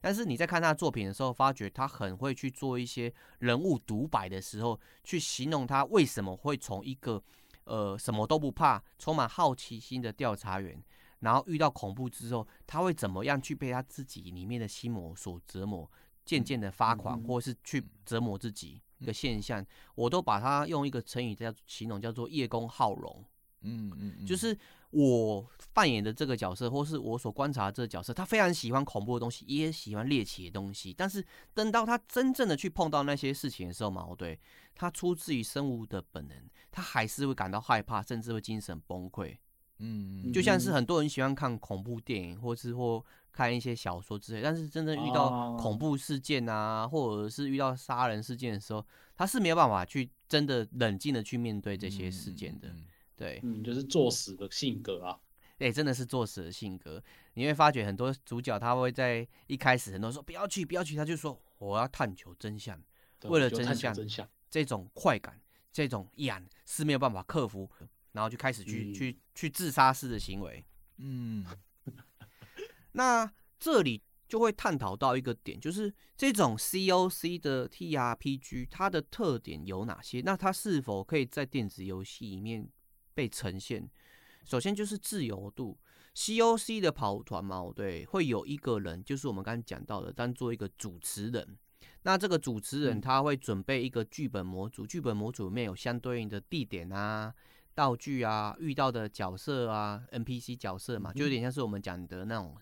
但是你在看他的作品的时候，发觉他很会去做一些人物独白的时候，去形容他为什么会从一个呃什么都不怕、充满好奇心的调查员，然后遇到恐怖之后，他会怎么样去被他自己里面的心魔所折磨。渐渐的发狂，或是去折磨自己一个现象，我都把它用一个成语叫形容，叫做叶公好龙。
嗯嗯，
就是我扮演的这个角色，或是我所观察的这个角色，他非常喜欢恐怖的东西，也喜欢猎奇的东西。但是等到他真正的去碰到那些事情的时候嘛，对，他出自于生物的本能，他还是会感到害怕，甚至会精神崩溃。
嗯，
就像是很多人喜欢看恐怖电影，或是或看一些小说之类，但是真正遇到恐怖事件啊，或者是遇到杀人事件的时候，他是没有办法去真的冷静的去面对这些事件的。对，
嗯，就是作死的性格啊。
哎、欸，真的是作死的性格。你会发觉很多主角他会在一开始很多人说不要去，不要去，他就说我要探求真相，为了真相，
真相
这种快感，这种痒是没有办法克服，然后就开始去、嗯、去去自杀式的行为。嗯，那这里就会探讨到一个点，就是这种 COC 的 TRPG 它的特点有哪些？那它是否可以在电子游戏里面被呈现？首先就是自由度，COC 的跑团嘛，对，会有一个人，就是我们刚刚讲到的，当做一个主持人。那这个主持人他会准备一个剧本模组，剧本模组里面有相对应的地点啊、道具啊、遇到的角色啊、NPC 角色嘛，就有点像是我们讲的那种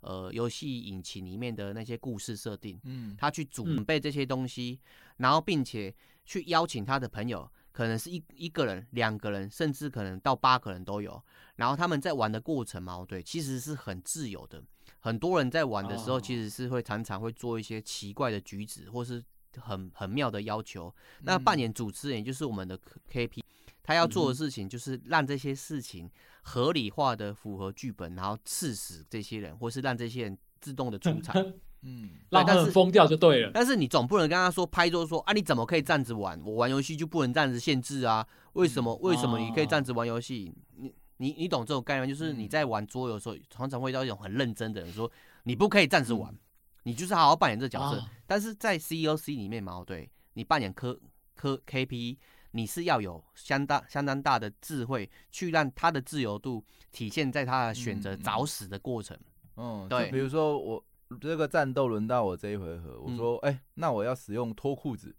呃游戏引擎里面的那些故事设定。嗯，他去准备这些东西，然后并且去邀请他的朋友。可能是一一个人、两个人，甚至可能到八个人都有。然后他们在玩的过程嘛，对，其实是很自由的。很多人在玩的时候，其实是会常常会做一些奇怪的举止，或是很很妙的要求。那扮演主持人，也就是我们的 KP，他要做的事情就是让这些事情合理化的符合剧本，然后刺死这些人，或是让这些人自动的出场。
嗯，让他们疯掉就对了。
但是你总不能跟他说拍桌说啊，你怎么可以这样子玩？我玩游戏就不能这样子限制啊？为什么？为什么你可以这样子玩游戏？你你你懂这种概念？就是你在玩桌游的时候，常常会遇到一种很认真的人说，你不可以这样子玩，你就是好好扮演这角色。但是在 COC 里面嘛，对，你扮演科科 KP，你是要有相当相当大的智慧，去让他的自由度体现在他的选择找死的过程。
嗯，对，比如说我。这个战斗轮到我这一回合，我说，哎、嗯欸，那我要使用脱裤子，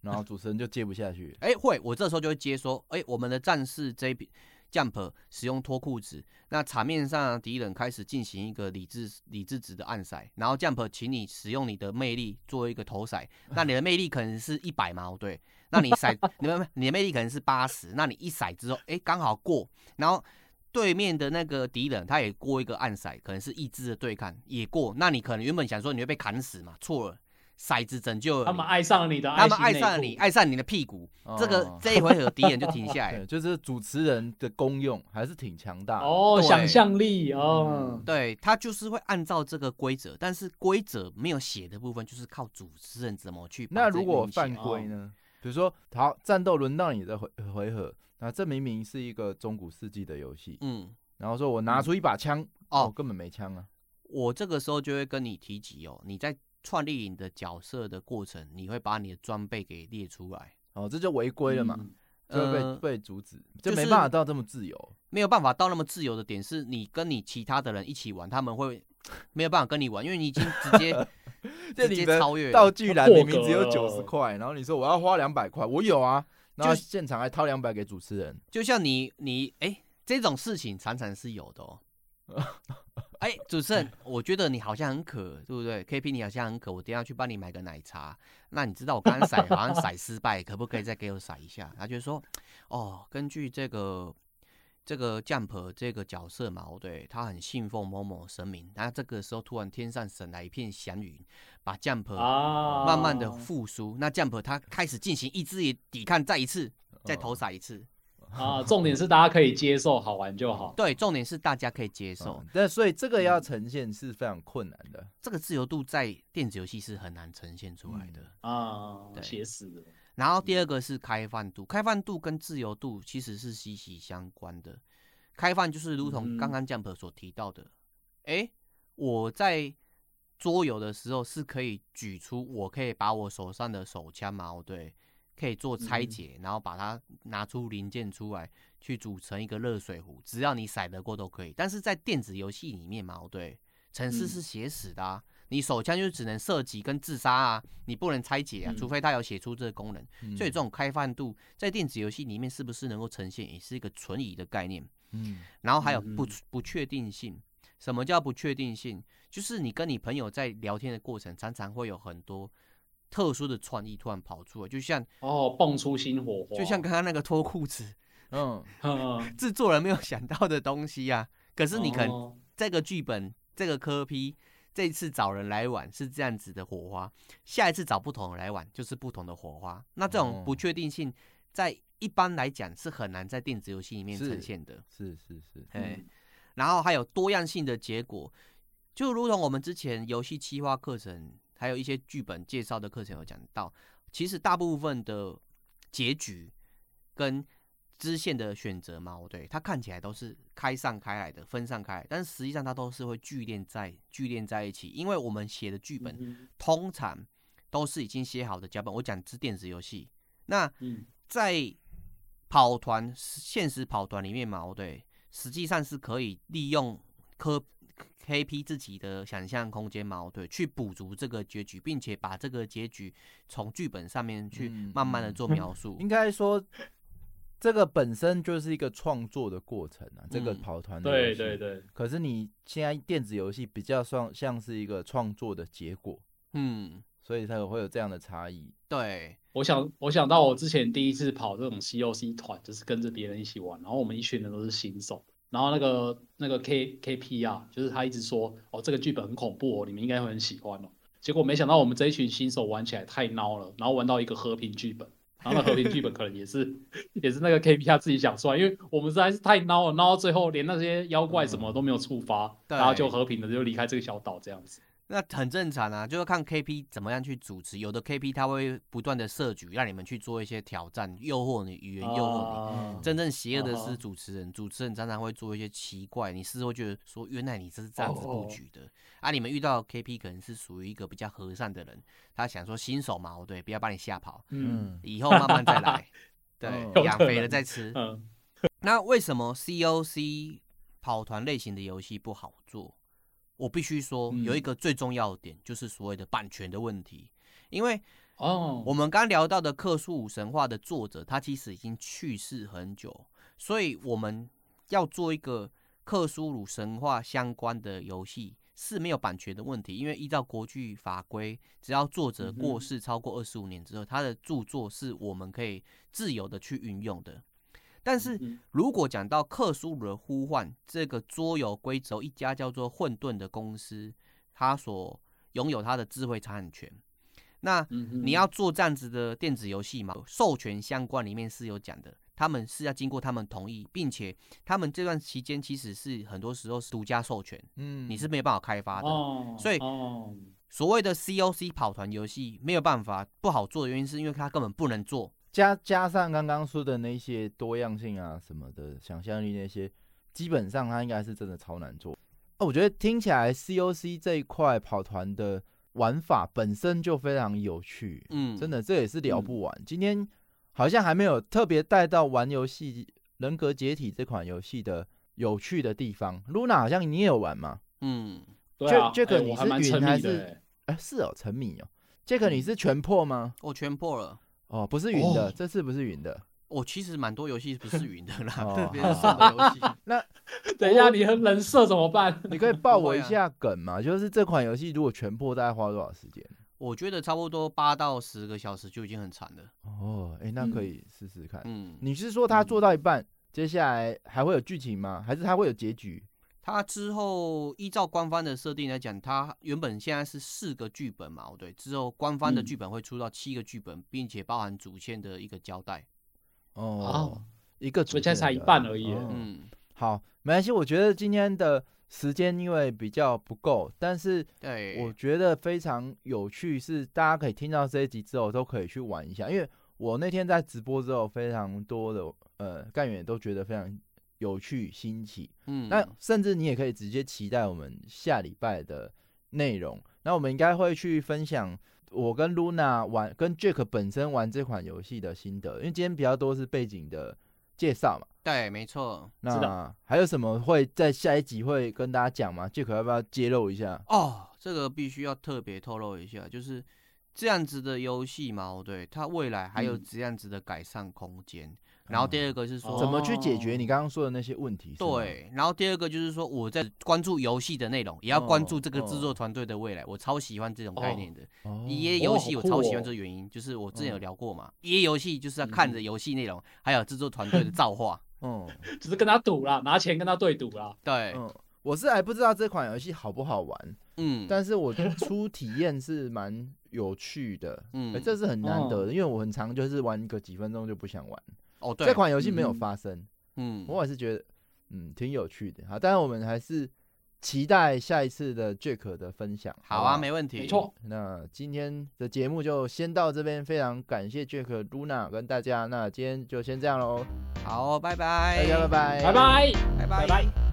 然后主持人就接不下去。
哎、欸，会，我这时候就会接说，哎、欸，我们的战士 JP Jump 使用脱裤子，那场面上敌人开始进行一个理智理智值的暗骰，然后 Jump，请你使用你的魅力做一个投骰，那你的魅力可能是一百嘛，对，那你骰，你们你的魅力可能是八十，那你一骰之后，哎、欸，刚好过，然后。对面的那个敌人，他也过一个暗骰，可能是意志的对抗也过。那你可能原本想说你会被砍死嘛？错了，骰子拯救了。
他们爱上了你的，
他们爱上了你，爱上你的屁股。哦、这个这一回合敌人就停下来。
就是主持人的功用还是挺强大的
哦，想象力哦。
嗯、对，他就是会按照这个规则，但是规则没有写的部分，就是靠主持人怎么去。
那如果犯规呢？哦、比如说，好，战斗轮到你的回回合。那这明明是一个中古世纪的游戏，嗯，然后说我拿出一把枪，哦，根本没枪啊。
我这个时候就会跟你提及哦，你在创立你的角色的过程，你会把你的装备给列出来，
哦，这就违规了嘛，就会被被阻止，就没办法到这么自由，
没有办法到那么自由的点是，你跟你其他的人一起玩，他们会没有办法跟你玩，因为你已经直接 直接超越
道具栏 明明只有九十块，然后你说我要花两百块，我有啊。然后现场还掏两百给主持人，
就像你你哎、欸，这种事情常常是有的哦。哎、欸，主持人，我觉得你好像很渴，对不对？KP 你好像很渴，我等下去帮你买个奶茶。那你知道我刚刚甩好像甩失败，可不可以再给我甩一下？他就说，哦，根据这个。这个 Jump 这个角色嘛，对，他很信奉某某神明。那这个时候突然天上闪来一片祥云，把 Jump 慢慢的复苏。啊、那 Jump 他开始进行意志力抵抗，再一次，再投骰一次。
啊，重点是大家可以接受，好玩就好。
对，重点是大家可以接受。
那、嗯、所以这个要呈现是非常困难的。
这个自由度在电子游戏是很难呈现出来的、
嗯、啊，写死的。
然后第二个是开放度，开放度跟自由度其实是息息相关的。开放就是如同刚刚 Jump 所提到的，哎、嗯，我在桌游的时候是可以举出，我可以把我手上的手枪嘛，对，可以做拆解，然后把它拿出零件出来，去组成一个热水壶，只要你甩得过都可以。但是在电子游戏里面嘛，对，城市是写死的啊。你手枪就只能射击跟自杀啊，你不能拆解啊，除非它有写出这个功能。嗯、所以这种开放度在电子游戏里面是不是能够呈现，也是一个存疑的概念。嗯，然后还有不不确定性。什么叫不确定性？就是你跟你朋友在聊天的过程，常常会有很多特殊的创意突然跑出来，就像
哦，蹦出新火花，
就像刚刚那个脱裤子，嗯，制作人没有想到的东西呀、啊。可是你可能这个剧本这个科批。这一次找人来玩是这样子的火花，下一次找不同人来玩就是不同的火花。那这种不确定性在一般来讲是很难在电子游戏里面呈现的。
是是是，
哎，然后还有多样性的结果，就如同我们之前游戏企划课程，还有一些剧本介绍的课程有讲到，其实大部分的结局跟支线的选择嘛，对，它看起来都是开散开来的，分散开来，但是实际上它都是会聚敛在聚敛在一起，因为我们写的剧本通常都是已经写好的脚本。我讲是电子游戏，那在跑团现实跑团里面嘛，对，实际上是可以利用科 KP 自己的想象空间矛盾，去补足这个结局，并且把这个结局从剧本上面去慢慢的做描述，
应该说。这个本身就是一个创作的过程啊，这个跑团对对对。可是你现在电子游戏比较像像是一个创作的结果，嗯，所以才会有这样的差异。
对，
我想我想到我之前第一次跑这种 COC 团，就是跟着别人一起玩，然后我们一群人都是新手，然后那个那个 K KP 啊，就是他一直说哦这个剧本很恐怖哦，你们应该会很喜欢哦。结果没想到我们这一群新手玩起来太孬了，然后玩到一个和平剧本。然后那和平剧本可能也是，也是那个 KP 他自己想出来，因为我们实在是太孬了，孬到最后连那些妖怪什么都没有触发，嗯、然后就和平的就离开这个小岛这样子。
那很正常啊，就是看 KP 怎么样去主持。有的 KP 他会不断的设局，让你们去做一些挑战，诱惑你，语言诱惑你。啊、真正邪恶的是主持人，啊、主持人常常会做一些奇怪，你事后觉得说，原来你这是这样子布局的。哦、啊，你们遇到 KP 可能是属于一个比较和善的人，他想说新手嘛，对，不要把你吓跑，嗯，以后慢慢再来，对，养肥了再吃。嗯、那为什么 COC 跑团类型的游戏不好做？我必须说，有一个最重要的点，就是所谓的版权的问题。因为哦，我们刚聊到的《克苏鲁神话》的作者，他其实已经去世很久，所以我们要做一个克苏鲁神话相关的游戏是没有版权的问题。因为依照国际法规，只要作者过世超过二十五年之后，他的著作是我们可以自由的去运用的。但是如果讲到克苏鲁的呼唤这个桌游规则，一家叫做混沌的公司，它所拥有它的智慧财产权。那你要做这样子的电子游戏嘛？授权相关里面是有讲的，他们是要经过他们同意，并且他们这段期间其实是很多时候是独家授权，嗯，你是没有办法开发的。所以所谓的 COC 跑团游戏没有办法不好做的原因，是因为它根本不能做。
加加上刚刚说的那些多样性啊什么的想象力那些，基本上它应该是真的超难做。哦，我觉得听起来 COC 这一块跑团的玩法本身就非常有趣，嗯，真的这也是聊不完。嗯、今天好像还没有特别带到玩游戏《人格解体》这款游戏的有趣的地方。Luna 好像你也有玩吗？
嗯，对啊
，Jack 你是云还是？哎、
欸，
是哦，沉迷哦。Jack 你是全破吗？
我全破了。
哦，不是云的，这次不是云的。
我其实蛮多游戏不是云的啦，
特别是什么游戏？那
等一下，你和人设怎么办？
你可以爆我一下梗嘛？就是这款游戏如果全破，大概花多少时间？
我觉得差不多八到十个小时就已经很惨了。
哦，哎，那可以试试看。嗯，你是说他做到一半，接下来还会有剧情吗？还是他会有结局？
它之后依照官方的设定来讲，它原本现在是四个剧本嘛，对，之后官方的剧本会出到七个剧本，嗯、并且包含主线的一个交代。
哦，一个主线
才才一半而已。
哦、嗯，好，没关系。我觉得今天的时间因为比较不够，但是我觉得非常有趣，是大家可以听到这一集之后都可以去玩一下。因为我那天在直播之后，非常多的呃干员都觉得非常。有趣新奇，嗯，那甚至你也可以直接期待我们下礼拜的内容。那我们应该会去分享我跟 Luna 玩，跟 Jack 本身玩这款游戏的心得，因为今天比较多是背景的介绍嘛。
对，没错。
那还有什么会在下一集会跟大家讲吗？Jack 要不要揭露一下？
哦，这个必须要特别透露一下，就是这样子的游戏嘛，对，它未来还有这样子的改善空间。嗯然后第二个是说，
怎么去解决你刚刚说的那些问题？
对，然后第二个就是说，我在关注游戏的内容，也要关注这个制作团队的未来。我超喜欢这种概念的。EA 游戏我超喜欢这个原因，就是我之前有聊过嘛。EA 游戏就是要看着游戏内容，还有制作团队的 造化。
嗯，只是跟他赌啦，拿钱跟他对赌啦。
对，嗯
我是还不知道这款游戏好不好玩，嗯，但是我 初体验是蛮有趣的，嗯，这是很难得的，因为我很常就是玩个几分钟就不想玩。
哦，对，
这款游戏没有发生。
嗯，
我也是觉得，嗯，挺有趣的。好，但是我们还是期待下一次的 Jack 的分享。
好啊，好没问题。
没错。
那今天的节目就先到这边，非常感谢 Jack、Luna 跟大家。那今天就先这样喽。
好，拜拜。
大家拜拜。
拜拜。
拜拜。
拜拜。